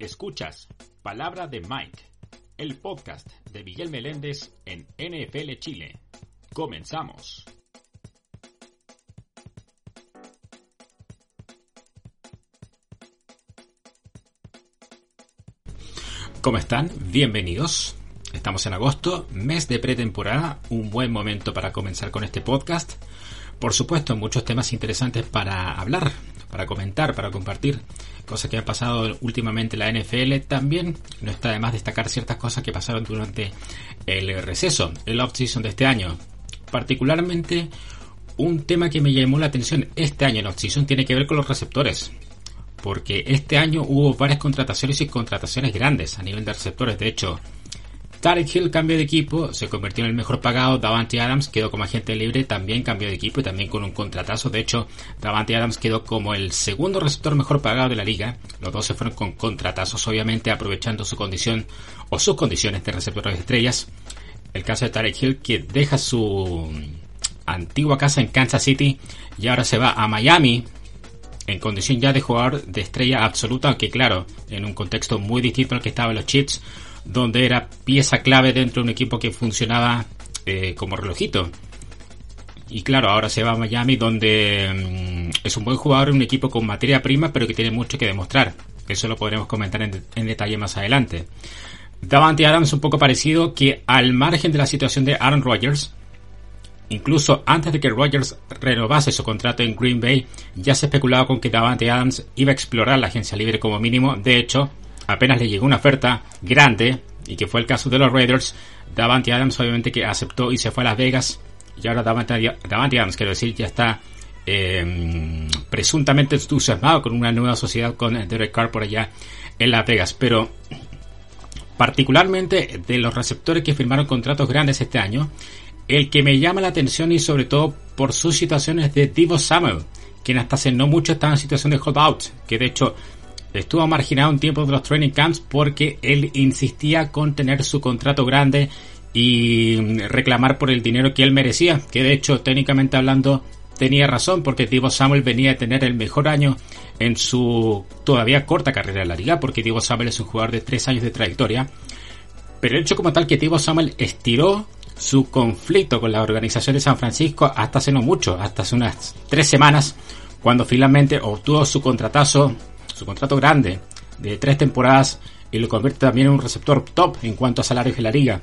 Escuchas Palabra de Mike, el podcast de Miguel Meléndez en NFL Chile. Comenzamos. ¿Cómo están? Bienvenidos. Estamos en agosto, mes de pretemporada, un buen momento para comenzar con este podcast. Por supuesto, muchos temas interesantes para hablar, para comentar, para compartir cosas que han pasado últimamente en la NFL, también no está de más destacar ciertas cosas que pasaron durante el receso, el off-season de este año. Particularmente, un tema que me llamó la atención este año en off-season tiene que ver con los receptores. Porque este año hubo varias contrataciones y contrataciones grandes a nivel de receptores. De hecho, Tarek Hill cambió de equipo, se convirtió en el mejor pagado. Davante Adams quedó como agente libre, también cambió de equipo y también con un contratazo. De hecho, Davante Adams quedó como el segundo receptor mejor pagado de la liga. Los dos se fueron con contratazos, obviamente aprovechando su condición o sus condiciones de receptores de estrellas. El caso de Tarek Hill que deja su antigua casa en Kansas City y ahora se va a Miami en condición ya de jugador de estrella absoluta, aunque claro, en un contexto muy distinto al que estaban los Chiefs donde era pieza clave dentro de un equipo que funcionaba eh, como relojito. Y claro, ahora se va a Miami donde mm, es un buen jugador, un equipo con materia prima, pero que tiene mucho que demostrar. Eso lo podremos comentar en, en detalle más adelante. Davante Adams un poco parecido que al margen de la situación de Aaron Rodgers, incluso antes de que Rodgers renovase su contrato en Green Bay, ya se especulaba con que Davante Adams iba a explorar la agencia libre como mínimo. De hecho, apenas le llegó una oferta grande, y que fue el caso de los Raiders, Davante Adams obviamente que aceptó y se fue a Las Vegas, y ahora Davante, Adams, quiero decir, ya está eh, presuntamente entusiasmado con una nueva sociedad con Derek Carr por allá en Las Vegas, pero particularmente de los receptores que firmaron contratos grandes este año, el que me llama la atención y sobre todo por sus situaciones de Divo Samuel, quien hasta hace no mucho estaba en situación de holdout, que de hecho estuvo marginado un tiempo de los training camps porque él insistía con tener su contrato grande y reclamar por el dinero que él merecía, que de hecho técnicamente hablando tenía razón porque Divo Samuel venía a tener el mejor año en su todavía corta carrera en la liga, porque Divo Samuel es un jugador de tres años de trayectoria, pero el hecho como tal que Divo Samuel estiró su conflicto con la organización de San Francisco hasta hace no mucho, hasta hace unas tres semanas, cuando finalmente obtuvo su contratazo su contrato grande de tres temporadas y lo convierte también en un receptor top en cuanto a salarios de la liga.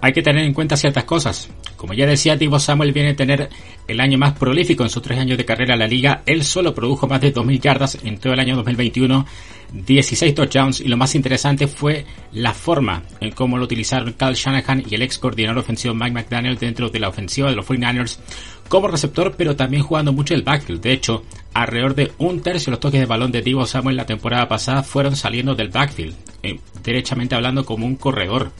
Hay que tener en cuenta ciertas cosas. Como ya decía, Divo Samuel viene a tener el año más prolífico en sus tres años de carrera en la liga. Él solo produjo más de 2.000 yardas en todo el año 2021, 16 touchdowns y lo más interesante fue la forma en cómo lo utilizaron Kyle Shanahan y el ex coordinador ofensivo Mike McDaniel dentro de la ofensiva de los 49ers como receptor, pero también jugando mucho el backfield. De hecho, alrededor de un tercio de los toques de balón de Divo Samuel la temporada pasada fueron saliendo del backfield, eh, derechamente hablando como un corredor.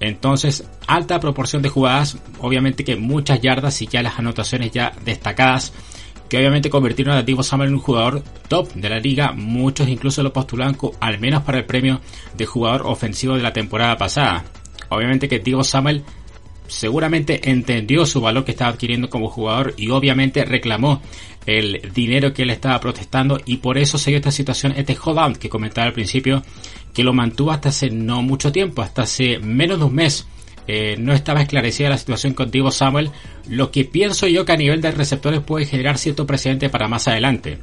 Entonces, alta proporción de jugadas, obviamente que muchas yardas y ya las anotaciones ya destacadas, que obviamente convirtieron a Divo Samuel en un jugador top de la liga. Muchos incluso lo postulaban al menos para el premio de jugador ofensivo de la temporada pasada. Obviamente que Divo Samuel seguramente entendió su valor que estaba adquiriendo como jugador y obviamente reclamó el dinero que él estaba protestando y por eso se dio esta situación, este hold que comentaba al principio, que lo mantuvo hasta hace no mucho tiempo, hasta hace menos de un mes. Eh, no estaba esclarecida la situación con Divo Samuel, lo que pienso yo que a nivel de receptores puede generar cierto precedente para más adelante,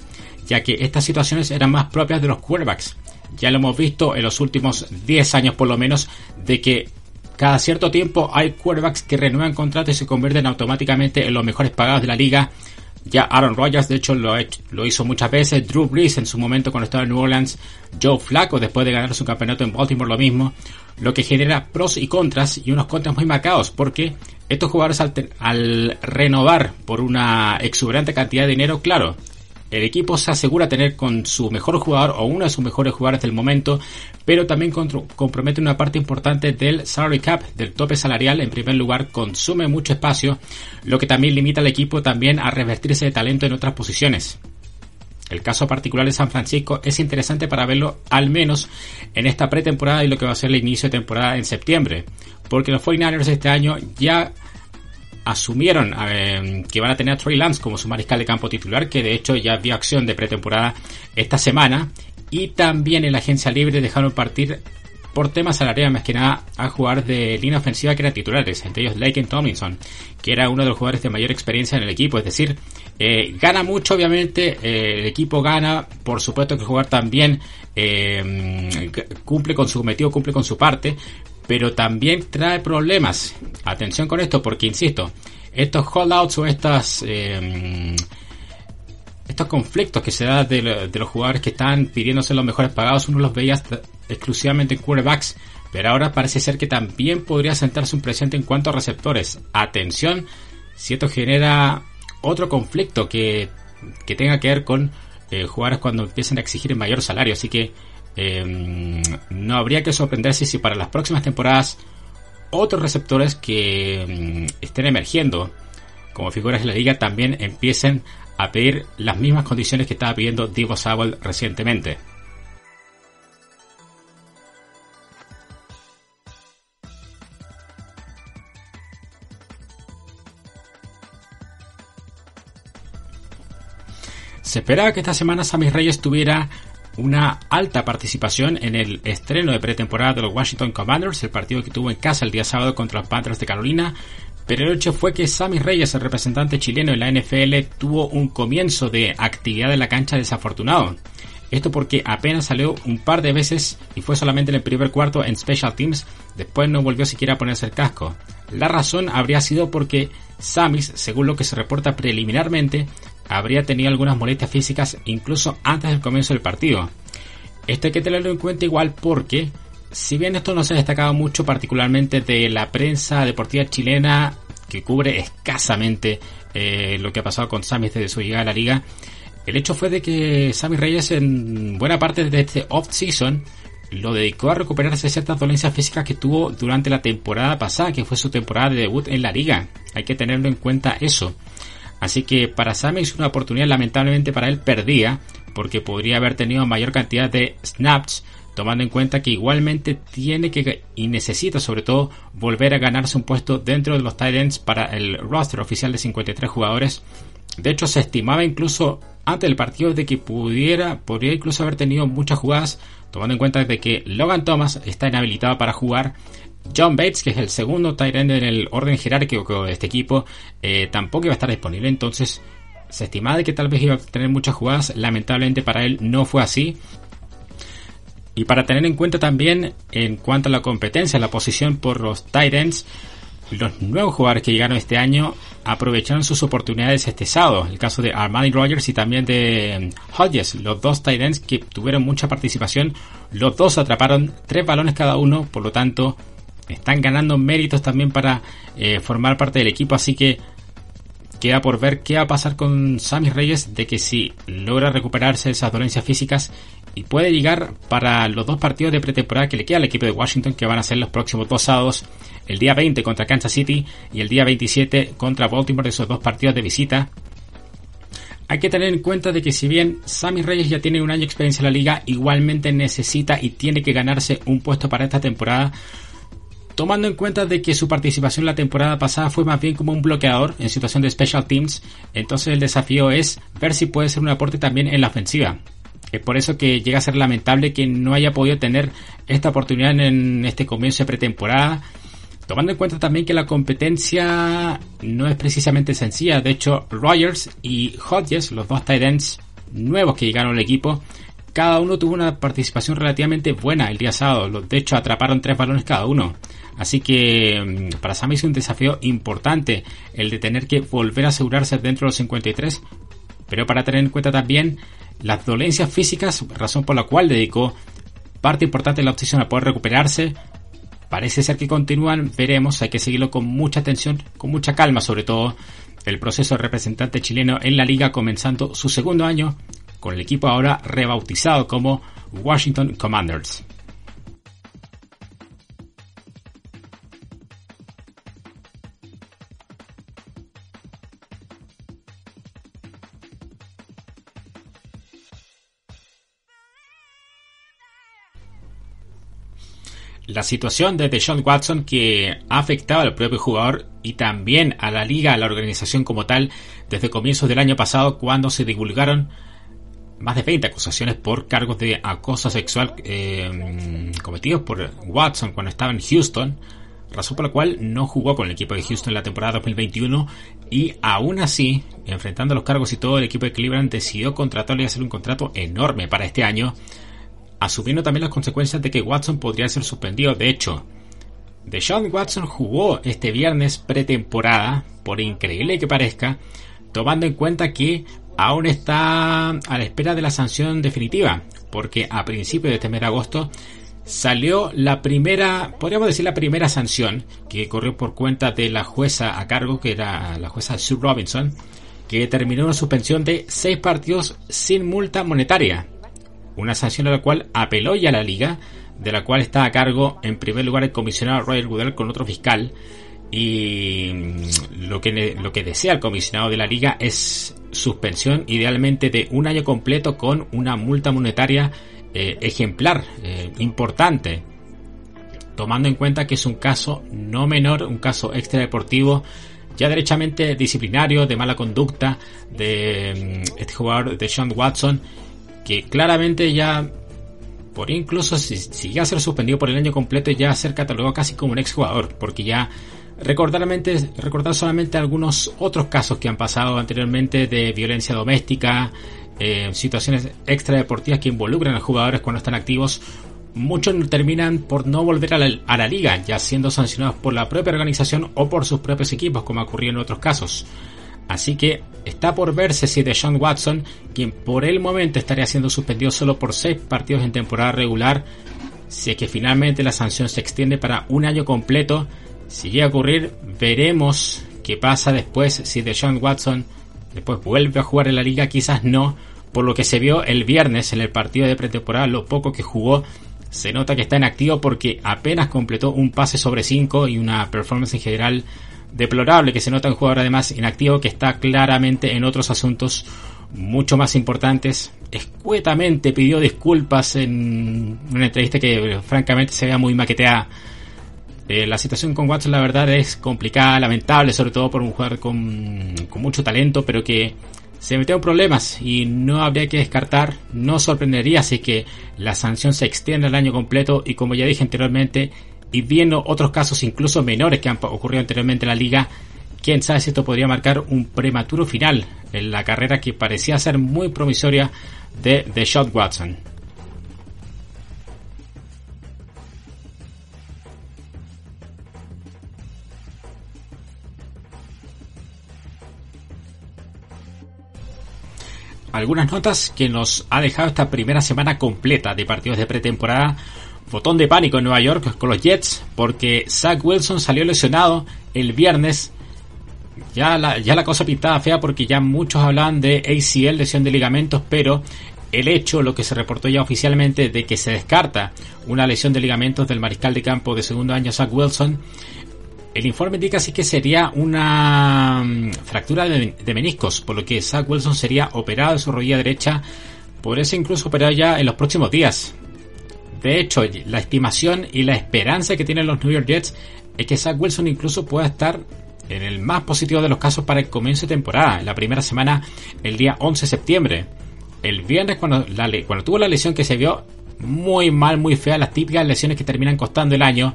ya que estas situaciones eran más propias de los quarterbacks. Ya lo hemos visto en los últimos 10 años por lo menos, de que cada cierto tiempo hay quarterbacks que renuevan contratos y se convierten automáticamente en los mejores pagados de la liga. Ya Aaron Rodgers, de hecho, lo, lo hizo muchas veces. Drew Brees en su momento cuando estaba en New Orleans. Joe Flacco después de ganar su campeonato en Baltimore lo mismo. Lo que genera pros y contras y unos contras muy marcados porque estos jugadores al renovar por una exuberante cantidad de dinero, claro, el equipo se asegura tener con su mejor jugador o uno de sus mejores jugadores del momento, pero también compromete una parte importante del salary cap, del tope salarial. En primer lugar, consume mucho espacio, lo que también limita al equipo también a revestirse de talento en otras posiciones. El caso particular de San Francisco es interesante para verlo al menos en esta pretemporada y lo que va a ser el inicio de temporada en septiembre, porque los 49ers este año ya asumieron eh, que van a tener a Trey Lance como su mariscal de campo titular, que de hecho ya vio acción de pretemporada esta semana. y también en la agencia libre dejaron partir por temas salariales más que nada a jugar de línea ofensiva que eran titulares, entre ellos Laken Tomlinson, que era uno de los jugadores de mayor experiencia en el equipo, es decir, eh, gana mucho obviamente, eh, el equipo gana, por supuesto que jugar también cumple con su cometido, cumple con su parte, pero también trae problemas. Atención con esto porque, insisto, estos holdouts o estas estos conflictos que se dan de, los jugadores que están pidiéndose los mejores pagados, uno los veía exclusivamente en quarterbacks, pero ahora parece ser que también podría sentarse un presente en cuanto a receptores. Atención, si esto genera otro conflicto que, tenga que ver con eh, jugadores cuando empiecen a exigir mayor salario, así que em, no habría que sorprenderse si para las próximas temporadas otros receptores que em, estén emergiendo como figuras de la liga también empiecen a pedir las mismas condiciones que estaba pidiendo Divo Samuel recientemente. Se esperaba que esta semana Sammy Reyes tuviera una alta participación en el estreno de pretemporada de los Washington Commanders, el partido que tuvo en casa el día sábado contra los Panthers de Carolina, pero el hecho fue que Sammy Reyes, el representante chileno en la NFL, tuvo un comienzo de actividad en la cancha desafortunado. Esto porque apenas salió un par de veces y fue solamente en el primer cuarto en Special Teams, después no volvió siquiera a ponerse el casco. La razón habría sido porque Sammy, según lo que se reporta preliminarmente, habría tenido algunas molestias físicas incluso antes del comienzo del partido. Esto hay que tenerlo en cuenta igual porque si bien esto no se ha destacado mucho particularmente de la prensa deportiva chilena que cubre escasamente eh, lo que ha pasado con Sammy desde su llegada a la liga, el hecho fue de que Sammy Reyes en buena parte de este off-season lo dedicó a recuperarse de ciertas dolencias físicas que tuvo durante la temporada pasada, que fue su temporada de debut en la liga. Hay que tenerlo en cuenta eso. Así que para Sammy es una oportunidad lamentablemente para él perdida, porque podría haber tenido mayor cantidad de snaps tomando en cuenta que igualmente tiene que y necesita sobre todo volver a ganarse un puesto dentro de los Titans para el roster oficial de 53 jugadores. De hecho, se estimaba incluso antes del partido de que pudiera, podría incluso haber tenido muchas jugadas, tomando en cuenta de que Logan Thomas está inhabilitado para jugar. John Bates, que es el segundo tight en el orden jerárquico de este equipo, eh, tampoco iba a estar disponible. Entonces, se estimaba de que tal vez iba a tener muchas jugadas. Lamentablemente para él no fue así. Y para tener en cuenta también, en cuanto a la competencia, la posición por los Titans, los nuevos jugadores que llegaron este año aprovecharon sus oportunidades este sábado. El caso de Armani Rogers y también de mm, Hodges, los dos Titans que tuvieron mucha participación. Los dos atraparon tres balones cada uno, por lo tanto, están ganando méritos también para eh, formar parte del equipo. Así que queda por ver qué va a pasar con Sammy Reyes de que si logra recuperarse de esas dolencias físicas y puede llegar para los dos partidos de pretemporada que le queda al equipo de Washington que van a ser los próximos dos sábados, el día 20 contra Kansas City y el día 27 contra Baltimore, esos dos partidos de visita. Hay que tener en cuenta de que si bien Sammy Reyes ya tiene un año de experiencia en la liga, igualmente necesita y tiene que ganarse un puesto para esta temporada, tomando en cuenta de que su participación la temporada pasada fue más bien como un bloqueador en situación de special teams, entonces el desafío es ver si puede ser un aporte también en la ofensiva. Es por eso que llega a ser lamentable que no haya podido tener esta oportunidad en este comienzo de pretemporada. Tomando en cuenta también que la competencia no es precisamente sencilla. De hecho, Rogers y Hodges, los dos tight ends nuevos que llegaron al equipo, cada uno tuvo una participación relativamente buena el día sábado. De hecho, atraparon tres balones cada uno. Así que mm, para Sammy es un desafío importante el de tener que volver a asegurarse dentro de los 53. Pero para tener en cuenta también las dolencias físicas, razón por la cual dedicó parte importante de la opción a poder recuperarse. Parece ser que continúan, veremos, hay que seguirlo con mucha atención, con mucha calma sobre todo. El proceso de representante chileno en la liga comenzando su segundo año con el equipo ahora rebautizado como Washington Commanders. la situación de Deshaun Watson que ha afectado al propio jugador y también a la liga, a la organización como tal, desde comienzos del año pasado cuando se divulgaron más de 20 acusaciones por cargos de acoso sexual eh, cometidos por Watson cuando estaba en Houston, razón por la cual no jugó con el equipo de Houston en la temporada 2021 y aún así, enfrentando los cargos y todo, el equipo de Cleveland decidió contratarle y hacer un contrato enorme para este año, asumiendo también las consecuencias de que Watson podría ser suspendido. De hecho, Deshaun Watson jugó este viernes pretemporada, por increíble que parezca, tomando en cuenta que aún está a la espera de la sanción definitiva, porque a principios de este mes de agosto salió la primera, podríamos decir la primera sanción que corrió por cuenta de la jueza a cargo, que era la jueza Sue Robinson, que determinó una suspensión de seis partidos sin multa monetaria. Una sanción a la cual apeló ya la liga, de la cual está a cargo en primer lugar el comisionado Royal Goodell con otro fiscal. Y lo que, lo que desea el comisionado de la liga es suspensión idealmente de un año completo con una multa monetaria eh, ejemplar, eh, importante, tomando en cuenta que es un caso no menor, un caso extradeportivo, ya derechamente disciplinario, de mala conducta de mm, este jugador de Sean Watson, que claramente ya, por incluso si, si llega a ser suspendido por el año completo, ya ser catalogado casi como un exjugador, porque ya recordar, solamente algunos otros casos que han pasado anteriormente de violencia doméstica, eh, situaciones extradeportivas que involucran a jugadores cuando están activos, muchos terminan por no volver a la, liga, ya siendo sancionados por la propia organización o por sus propios equipos, como ha ocurrido en otros casos. Así que está por verse si Deshaun Watson, quien por el momento estaría siendo suspendido solo por 6 partidos en temporada regular, si es que finalmente la sanción se extiende para un año completo, si a ocurrir, veremos qué pasa después si Deshaun Watson Después vuelve a jugar en la liga, quizás no. Por lo que se vio el viernes en el partido de pretemporada, lo poco que jugó, se nota que está en activo porque apenas completó un pase sobre 5 y una performance en general deplorable que se nota un jugador además inactivo que está claramente en otros asuntos mucho más importantes. Escuetamente pidió disculpas en una entrevista que francamente se veía muy maqueteada eh, la situación con Watson la verdad es complicada, lamentable, sobre todo por un jugador con, mucho talento, pero que se metió en problemas y no habría que descartar, no sorprendería si que la sanción se extiende al año completo y como ya dije anteriormente, y viendo otros casos incluso menores que han ocurrido anteriormente en la liga, quién sabe si esto podría marcar un prematuro final en la carrera que parecía ser muy promisoria de, de Shot Watson. algunas notas que nos ha dejado esta primera semana completa de partidos de pretemporada. Botón de pánico en Nueva York con los Jets porque Zach Wilson salió lesionado el viernes. Ya la, cosa pintaba fea porque ya muchos hablaban de ACL, lesión de ligamentos, pero el hecho, lo que se reportó ya oficialmente de que se descarta una lesión de ligamentos del mariscal de campo de segundo año Zach Wilson, el informe indica así que sería una mm, fractura de, meniscos, por lo que Zach Wilson sería operado de su rodilla derecha, podría incluso operado ya en los próximos días. De hecho, la estimación y la esperanza que tienen los New York Jets es que Zach Wilson incluso pueda estar en el más positivo de los casos para el comienzo de temporada, en la primera semana, el día 11 de septiembre. El viernes, cuando, cuando tuvo la lesión que se vio muy mal, muy fea, las típicas lesiones que terminan costando el año,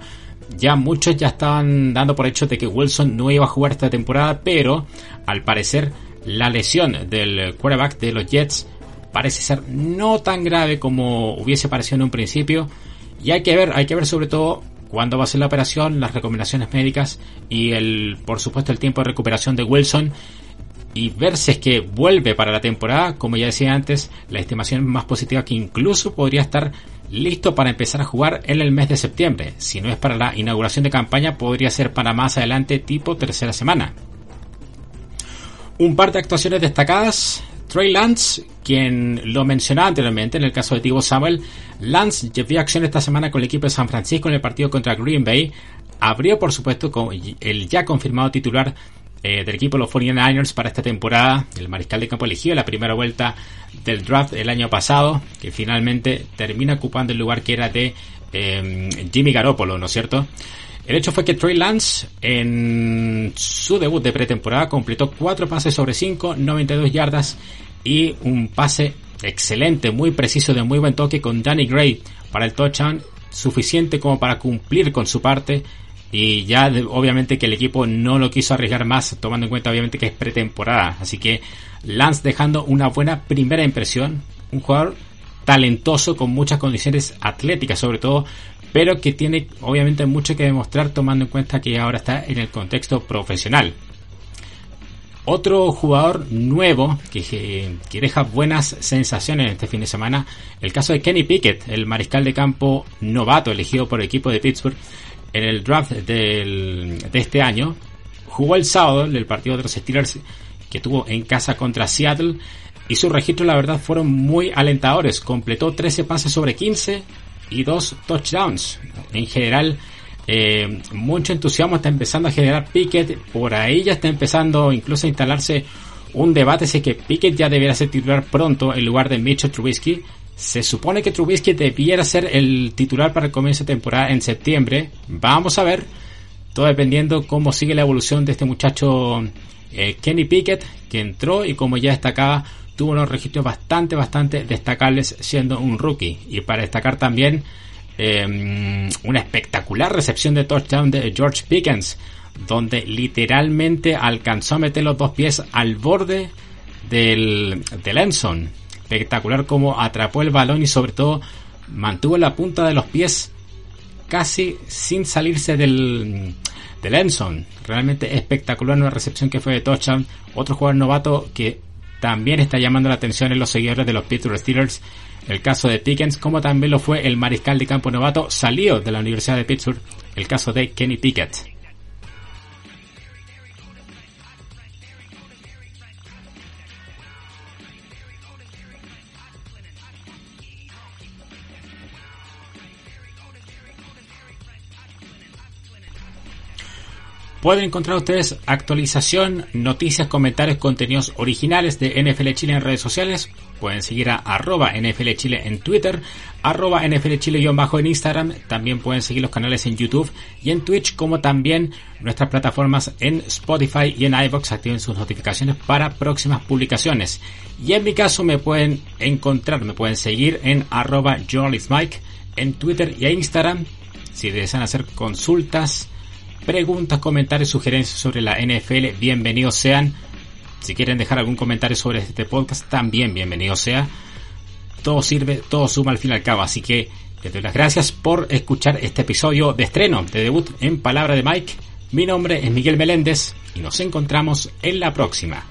ya muchos ya estaban dando por hecho de que Wilson no iba a jugar esta temporada, pero al parecer la lesión del quarterback de los Jets parece ser no tan grave como hubiese parecido en un principio. Y hay que ver, hay que ver sobre todo cuándo va a ser la operación, las recomendaciones médicas y el, por supuesto, el tiempo de recuperación de Wilson y ver si es que vuelve para la temporada, como ya decía antes, la estimación más positiva que incluso podría estar listo para empezar a jugar en el mes de septiembre. Si no es para la inauguración de campaña, podría ser para más adelante, tipo tercera semana. Un par de actuaciones destacadas. Trey Lance, quien lo mencionaba anteriormente en el caso de Tibo Samuel, Lance llevó acción esta semana con el equipo de San Francisco en el partido contra Green Bay. Abrió, por supuesto, con el ya confirmado titular eh, del equipo de los 49ers para esta temporada. El mariscal de campo elegido la primera vuelta del draft el año pasado, que finalmente termina ocupando el lugar que era de em, Jimmy Garoppolo, ¿no es cierto? El hecho fue que Trey Lance en su debut de pretemporada completó 4 pases sobre 5, 92 yardas y un pase excelente, muy preciso, de muy buen toque con Danny Gray para el touchdown, suficiente como para cumplir con su parte y ya obviamente que el equipo no lo quiso arriesgar más, tomando en cuenta obviamente que es pretemporada. Así que Lance dejando una buena primera impresión, un jugador talentoso con muchas condiciones atléticas sobre todo, pero que tiene obviamente mucho que demostrar tomando en cuenta que ahora está en el contexto profesional. Otro jugador nuevo que, que, deja buenas sensaciones este fin de semana, el caso de Kenny Pickett, el mariscal de campo novato elegido por el equipo de Pittsburgh en el draft del, de este año. Jugó el sábado el partido de los Steelers que tuvo en casa contra Seattle y sus registros la verdad fueron muy alentadores. Completó 13 pases sobre 15 y dos touchdowns. En general, eh, mucho entusiasmo está empezando a generar Pickett. Por ahí ya está empezando incluso a instalarse un debate si que Pickett ya debería ser titular pronto en lugar de Mitchell Trubisky. Se supone que Trubisky debiera ser el titular para el comienzo de temporada en septiembre. Vamos a ver. Todo dependiendo cómo sigue la evolución de este muchacho eh, Kenny Pickett, que entró y como ya destacaba, tuvo unos registros bastante, bastante destacables siendo un rookie. Y para destacar también em, una espectacular recepción de touchdown de George Pickens, donde literalmente alcanzó a meter los dos pies al borde del, del Enson. Espectacular como atrapó el balón y sobre todo mantuvo la punta de los pies casi sin salirse del, del Enson. Realmente espectacular una recepción que fue de touchdown. Otro jugador novato que también está llamando la atención en los seguidores de los Pittsburgh Steelers. El caso de Pickens, como también lo fue el mariscal de campo novato salió de la Universidad de Pittsburgh, el caso de Kenny Pickett. Pueden encontrar ustedes actualización, noticias, comentarios, contenidos originales de NFL Chile en redes sociales. Pueden seguir a arroba NFL Chile en Twitter, arroba NFL Chile-bajo en Instagram. También pueden seguir los canales en YouTube y en Twitch, como también nuestras plataformas en Spotify y en iVoox. Activen sus notificaciones para próximas publicaciones. Y en mi caso me pueden encontrar, me pueden seguir en arroba Mike en Twitter y en Instagram. Si desean hacer consultas, preguntas, comentarios, sugerencias sobre la NFL, bienvenidos sean. Si quieren dejar algún comentario sobre este podcast, también bienvenido sea. Todo sirve, todo suma al fin y al cabo. Así que les doy las gracias por escuchar este episodio de estreno, de debut en Palabra de Mike. Mi nombre es Miguel Meléndez y nos encontramos en la próxima.